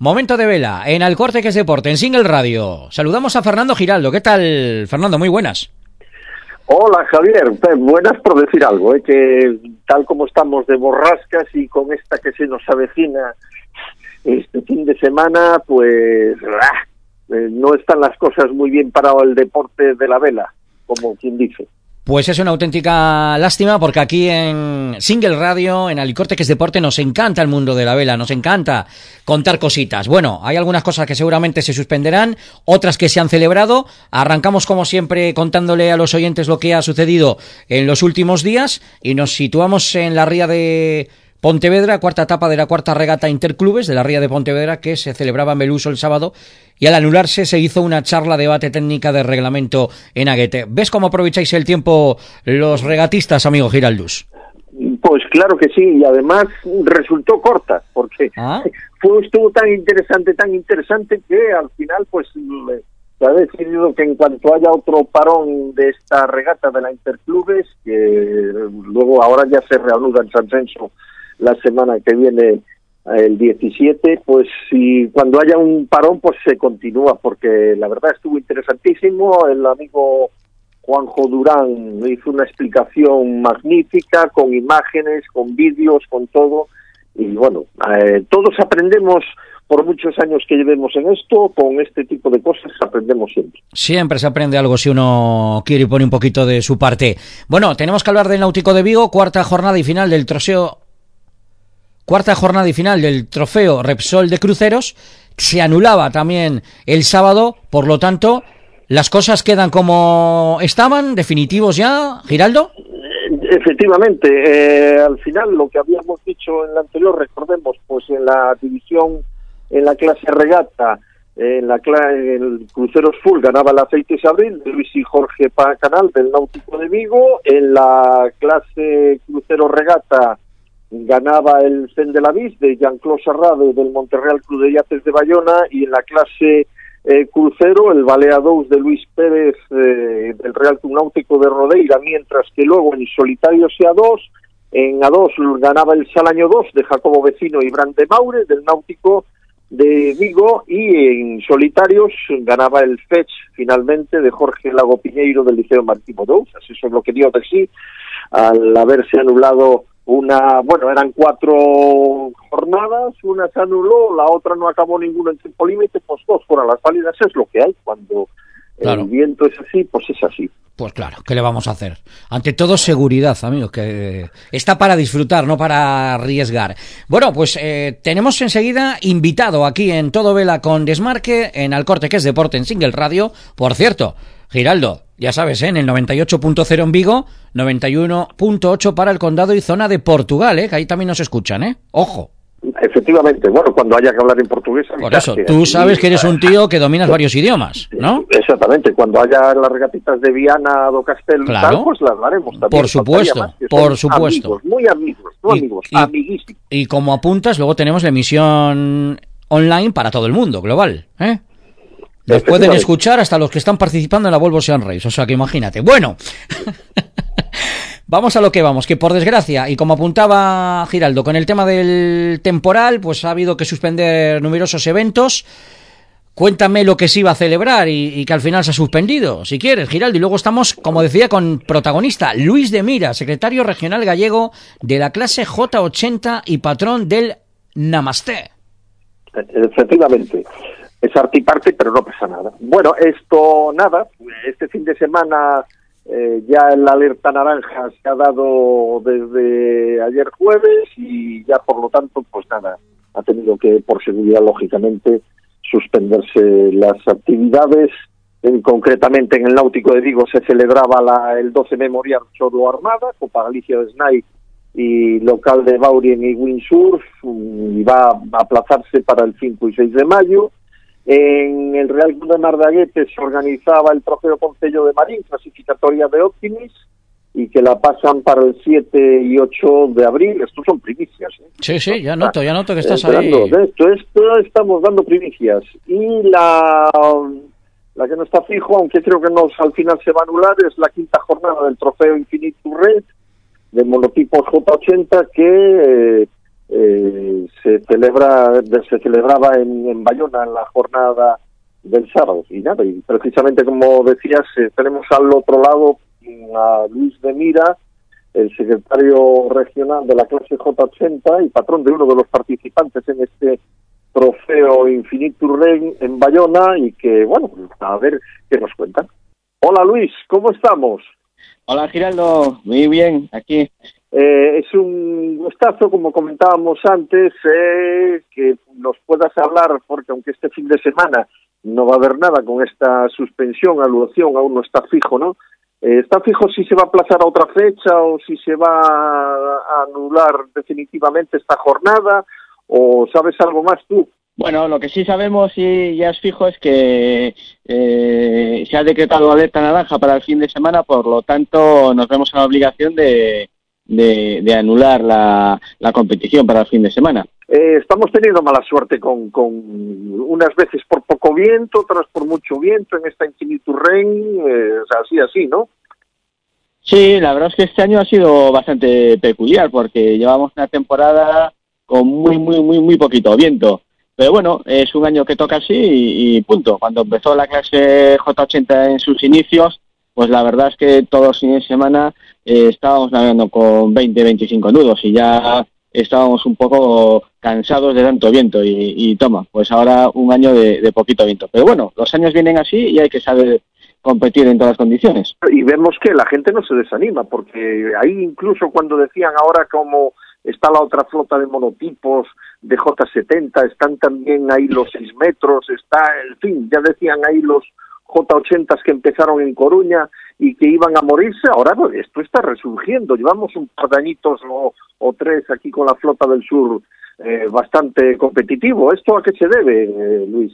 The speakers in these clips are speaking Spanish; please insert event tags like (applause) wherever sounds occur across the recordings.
Momento de vela en Alcorte que es deporte, en Single Radio. Saludamos a Fernando Giraldo. ¿Qué tal, Fernando? Muy buenas. Hola Javier, buenas por decir algo, ¿eh? que tal como estamos de borrascas y con esta que se nos avecina este fin de semana, pues ah, eh, no están las cosas muy bien para el deporte de la vela, como quien dice. Pues es una auténtica lástima porque aquí en Single Radio, en Alicorte que es deporte, nos encanta el mundo de la vela, nos encanta contar cositas. Bueno, hay algunas cosas que seguramente se suspenderán, otras que se han celebrado. Arrancamos como siempre contándole a los oyentes lo que ha sucedido en los últimos días y nos situamos en la ría de Pontevedra, cuarta etapa de la cuarta regata Interclubes de la Ría de Pontevedra que se celebraba en Beluso el sábado y al anularse se hizo una charla debate técnica de reglamento en Aguete. ¿Ves cómo aprovecháis el tiempo los regatistas, amigo Giraldus? Pues claro que sí, y además resultó corta, porque ¿Ah? (laughs) fue, estuvo tan interesante, tan interesante que al final pues se ha decidido que en cuanto haya otro parón de esta regata de la Interclubes, que luego ahora ya se reanuda en San Censo la semana que viene el 17, pues si cuando haya un parón pues se continúa porque la verdad estuvo interesantísimo, el amigo Juanjo Durán hizo una explicación magnífica con imágenes, con vídeos, con todo y bueno, eh, todos aprendemos por muchos años que llevemos en esto, con este tipo de cosas aprendemos siempre. Siempre se aprende algo si uno quiere y pone un poquito de su parte. Bueno, tenemos que hablar del Náutico de Vigo, cuarta jornada y final del trofeo cuarta jornada y final del trofeo Repsol de Cruceros, se anulaba también el sábado, por lo tanto, las cosas quedan como estaban, definitivos ya, Giraldo. Efectivamente, eh, al final lo que habíamos dicho en la anterior, recordemos, pues en la división, en la clase regata, en la el Cruceros Full ganaba el Aceites Abril de Luis y Jorge Canal del Náutico de Vigo, en la clase Crucero Regata ganaba el Sen de la Vis de Jean-Claude Sarrade del Monterreal Club de Yates de Bayona y en la clase eh, crucero el Balea 2 de Luis Pérez eh, del Real Club Náutico de Rodeira, mientras que luego en solitario a 2 en A2 ganaba el Salaño 2 de Jacobo Vecino y Brande Maure del Náutico de Vigo y en solitarios ganaba el Fetch finalmente de Jorge Lago Piñeiro del Liceo Martimo 2, así es lo que dio de sí al haberse anulado una, bueno, eran cuatro jornadas, una se anuló, la otra no acabó ninguno en tiempo límite, pues dos fueron las válidas, es lo que hay, cuando el viento es así, pues es así. Pues claro, ¿qué le vamos a hacer? Ante todo, seguridad, amigos, que está para disfrutar, no para arriesgar. Bueno, pues eh, tenemos enseguida invitado aquí en Todo Vela con Desmarque, en Alcorte, que es Deporte en Single Radio. Por cierto, Giraldo, ya sabes, ¿eh? en el 98.0 en Vigo, 91.8 para el condado y zona de Portugal, ¿eh? que ahí también nos escuchan, ¿eh? Ojo. Efectivamente, bueno, cuando haya que hablar en portugués. Por eso, tú sabes que eres un tío que dominas varios idiomas, ¿no? Exactamente, cuando haya las regatitas de Viana, do Castelo claro. pues las haremos también. Por supuesto, por supuesto. muy amigos, muy amigos, amiguísimos. Y como apuntas, luego tenemos la emisión online para todo el mundo, global, ¿eh? Los pueden escuchar hasta los que están participando en la Volvo Sean Race. O sea que imagínate. Bueno. (laughs) Vamos a lo que vamos, que por desgracia, y como apuntaba Giraldo, con el tema del temporal, pues ha habido que suspender numerosos eventos. Cuéntame lo que se iba a celebrar y, que al final se ha suspendido, si quieres, Giraldo. Y luego estamos, como decía, con protagonista Luis de Mira, secretario regional gallego de la clase J80 y patrón del Namaste. Efectivamente es artiparte, pero no pasa nada. Bueno, esto nada, este fin de semana eh, ya la alerta naranja se ha dado desde ayer jueves y ya por lo tanto, pues nada, ha tenido que, por seguridad, lógicamente, suspenderse las actividades. concretamente en el Náutico de Vigo se celebraba la, el 12 Memorial Choro Armada, Copa Galicia de Snai y local de Baurien y Windsurf, y va a aplazarse para el 5 y 6 de mayo. En el Real Club de Mardaguete se organizaba el Trofeo Concello de Marín, clasificatoria de Optimis, y que la pasan para el 7 y 8 de abril. Estos son primicias. ¿eh? Sí, sí, ya noto, ya noto que estás ahí. Esto, esto estamos dando primicias. Y la, la que no está fijo, aunque creo que no al final se va a anular, es la quinta jornada del Trofeo Infinito Red de monotipos J80 que eh, se celebra se celebraba en, en Bayona en la jornada del sábado. Y nada y precisamente como decías eh, tenemos al otro lado a Luis de Mira el secretario regional de la clase J80 y patrón de uno de los participantes en este trofeo Infinitur en Bayona y que bueno a ver qué nos cuentan. Hola Luis cómo estamos hola Giraldo muy bien aquí eh, es un gustazo, como comentábamos antes, eh, que nos puedas hablar, porque aunque este fin de semana no va a haber nada con esta suspensión, anulación, aún no está fijo, ¿no? Eh, ¿Está fijo si se va a aplazar a otra fecha o si se va a anular definitivamente esta jornada? ¿O sabes algo más tú? Bueno, lo que sí sabemos y ya es fijo es que eh, se ha decretado alerta naranja para el fin de semana, por lo tanto nos vemos en la obligación de, de, anular la, competición para el fin de semana. Eh, estamos teniendo mala suerte con, con unas veces por poco viento, otras por mucho viento en esta Infiniturren, eh, o sea, así, así, ¿no? Sí, la verdad es que este año ha sido bastante peculiar porque llevamos una temporada con muy, muy, muy, muy poquito viento. Pero bueno, es un año que toca así y, punto. Cuando empezó la clase J80 en sus inicios, pues la verdad es que todos los fines de semana eh, estábamos navegando con 20, 25 nudos y ya estábamos un poco cansados de tanto viento y, toma, pues ahora un año de, poquito viento. Pero bueno, los años vienen así y hay que saber competir en todas las condiciones. Y vemos que la gente no se desanima, porque ahí incluso cuando decían ahora como está la otra flota de monotipos de J70, están también ahí los 6 metros, está, en fin, ya decían ahí los J80 que empezaron en Coruña y que iban a morirse, ahora esto está resurgiendo. Llevamos un par de añitos o, tres aquí con la flota del sur eh, bastante competitivo. ¿Esto a qué se debe, eh, Luis?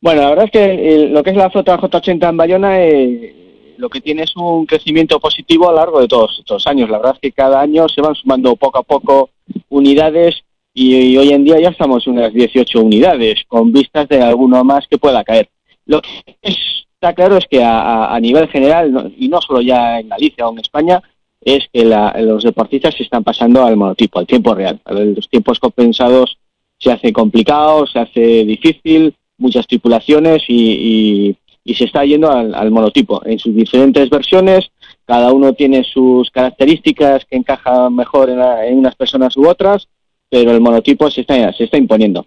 Bueno, la verdad es que lo que es la flota J80 en Bayona eh, lo que tiene es un crecimiento positivo a lo largo de todos estos años. La verdad es que cada año se van sumando poco a poco unidades y, hoy en día ya estamos en unas 18 unidades, con vistas de alguno más que pueda caer. Lo que está claro es que a, nivel general, y no solo ya en Galicia o en España, es que los deportistas se están pasando al monotipo, al tiempo real. Los tiempos compensados se hace complicado, se hace difícil, muchas tripulaciones y, se está yendo al, monotipo en sus diferentes versiones. Cada uno tiene sus características que encajan mejor en, en unas personas u otras, pero el monotipo se está, se está imponiendo.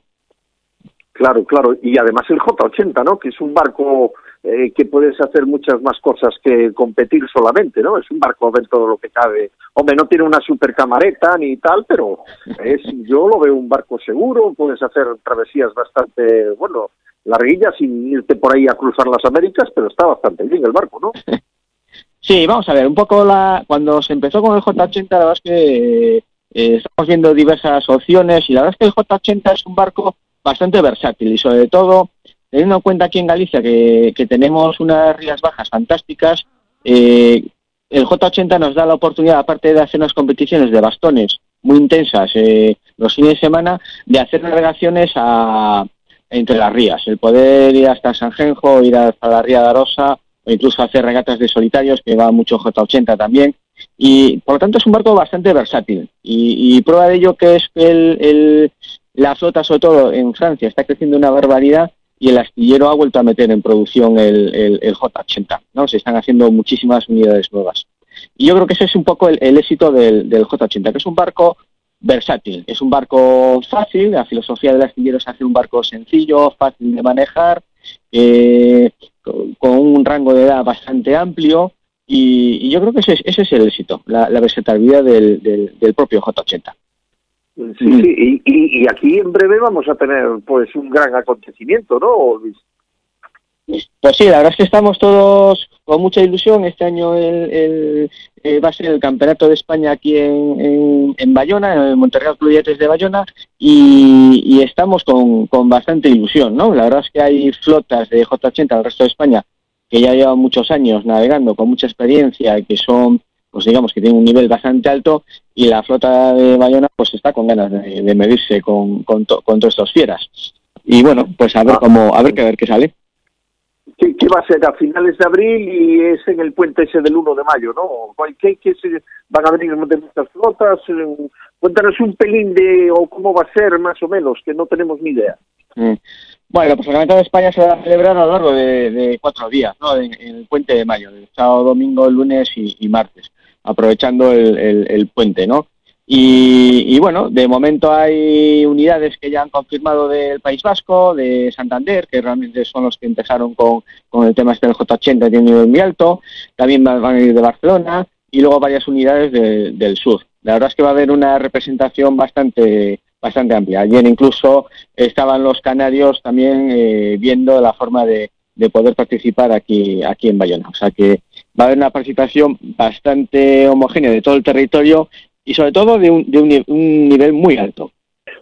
Claro, claro. Y además el J80, ¿no? Que es un barco eh, que puedes hacer muchas más cosas que competir solamente, ¿no? Es un barco ver todo lo que cabe. Hombre, no tiene una super camareta ni tal, pero es, yo lo veo un barco seguro. Puedes hacer travesías bastante, bueno, larguillas sin irte por ahí a cruzar las Américas, pero está bastante bien el barco, ¿no? (laughs) Sí, vamos a ver, un poco la cuando se empezó con el J80, la verdad es que eh, estamos viendo diversas opciones y la verdad es que el J80 es un barco bastante versátil y sobre todo teniendo en cuenta aquí en Galicia que, tenemos unas rías bajas fantásticas, eh, el J80 nos da la oportunidad, aparte de hacer unas competiciones de bastones muy intensas eh, los fines de semana, de hacer navegaciones a, entre las rías. El poder ir hasta San Genjo, ir hasta la ría de Arosa, o incluso hacer regatas de solitarios, que va mucho J80 también. Y por lo tanto es un barco bastante versátil. Y, prueba de ello que es el, el, la flota, sobre todo en Francia, está creciendo una barbaridad y el astillero ha vuelto a meter en producción el, el, J80, ¿no? Se están haciendo muchísimas unidades nuevas. Y yo creo que ese es un poco el, éxito del, del, J80, que es un barco versátil, es un barco fácil, la filosofía del astillero es hacer un barco sencillo, fácil de manejar, eh, con, un rango de edad bastante amplio, y, yo creo que ese, ese es el éxito, la, versatilidad del propio J80. Sí, sí, y, y, aquí en breve vamos a tener pues un gran acontecimiento, ¿no, Luis? Pues sí, la verdad es que estamos todos con mucha ilusión. Este año el, eh, va a ser el Campeonato de España aquí en, en, Bayona, en el Monterrey Cluyetes de Bayona, y, estamos con, con, bastante ilusión, ¿no? La verdad es que hay flotas de J80 al resto de España que ya llevan muchos años navegando con mucha experiencia y que son pues digamos que tiene un nivel bastante alto y la flota de Bayona pues está con ganas de, medirse con, con, con todos estos fieras. Y bueno, pues a ver ah. cómo, a ver qué, ver qué sale. ¿Qué, va a ser? A finales de abril y es en el puente ese del 1 de mayo, ¿no? ¿Qué, qué se, van a venir de muchas flotas? cuéntanos un pelín de o cómo va a ser más o menos, que no tenemos ni idea. Mm. Bueno, pues el Campeonato de España se va a celebrar a lo largo de, cuatro días, ¿no? En, el puente de mayo, el sábado, domingo, lunes y, martes, aprovechando el, puente, ¿no? Y, bueno, de momento hay unidades que ya han confirmado del País Vasco, de Santander, que realmente son los que empezaron con, el tema este del J80 tiene un nivel muy alto, también van a ir de Barcelona y luego varias unidades del sur. La verdad es que va a haber una representación bastante bastante amplia. Ayer incluso estaban los canarios también eh, viendo la forma de, poder participar aquí, aquí en Bayona. O sea que va a haber una participación bastante homogénea de todo el territorio y sobre todo de un, de un, nivel muy alto.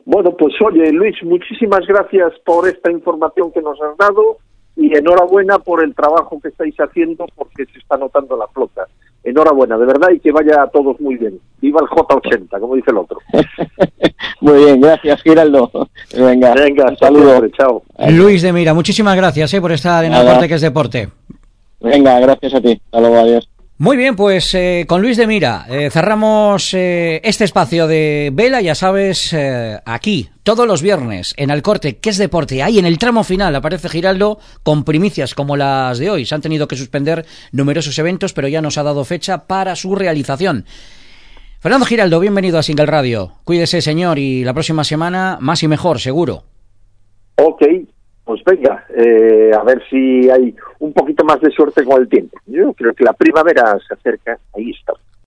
Bueno, pues oye Luis, muchísimas gracias por esta información que nos has dado y enhorabuena por el trabajo que estáis haciendo porque se está notando la flota enhorabuena, de verdad, y que vaya a todos muy bien. Viva el J80, como dice el otro. (laughs) muy bien, gracias, Giraldo. Venga, Venga saludos. Chao. Luis de Mira, muchísimas gracias eh, por estar en el que es deporte. Venga, gracias a ti. Hasta luego, adiós. Muy bien, pues eh, con Luis de Mira eh, cerramos eh, este espacio de vela, ya sabes, aquí, todos los viernes, en Alcorte, que es deporte. Ahí en el tramo final aparece Giraldo con primicias como las de hoy. Se han tenido que suspender numerosos eventos, pero ya nos ha dado fecha para su realización. Fernando Giraldo, bienvenido a Single Radio. Cuídese, señor, y la próxima semana más y mejor, seguro. Ok, pues venga, eh, a ver si hay un poquito más de suerte con el tiempo. Yo creo que la primavera se acerca, ahí está.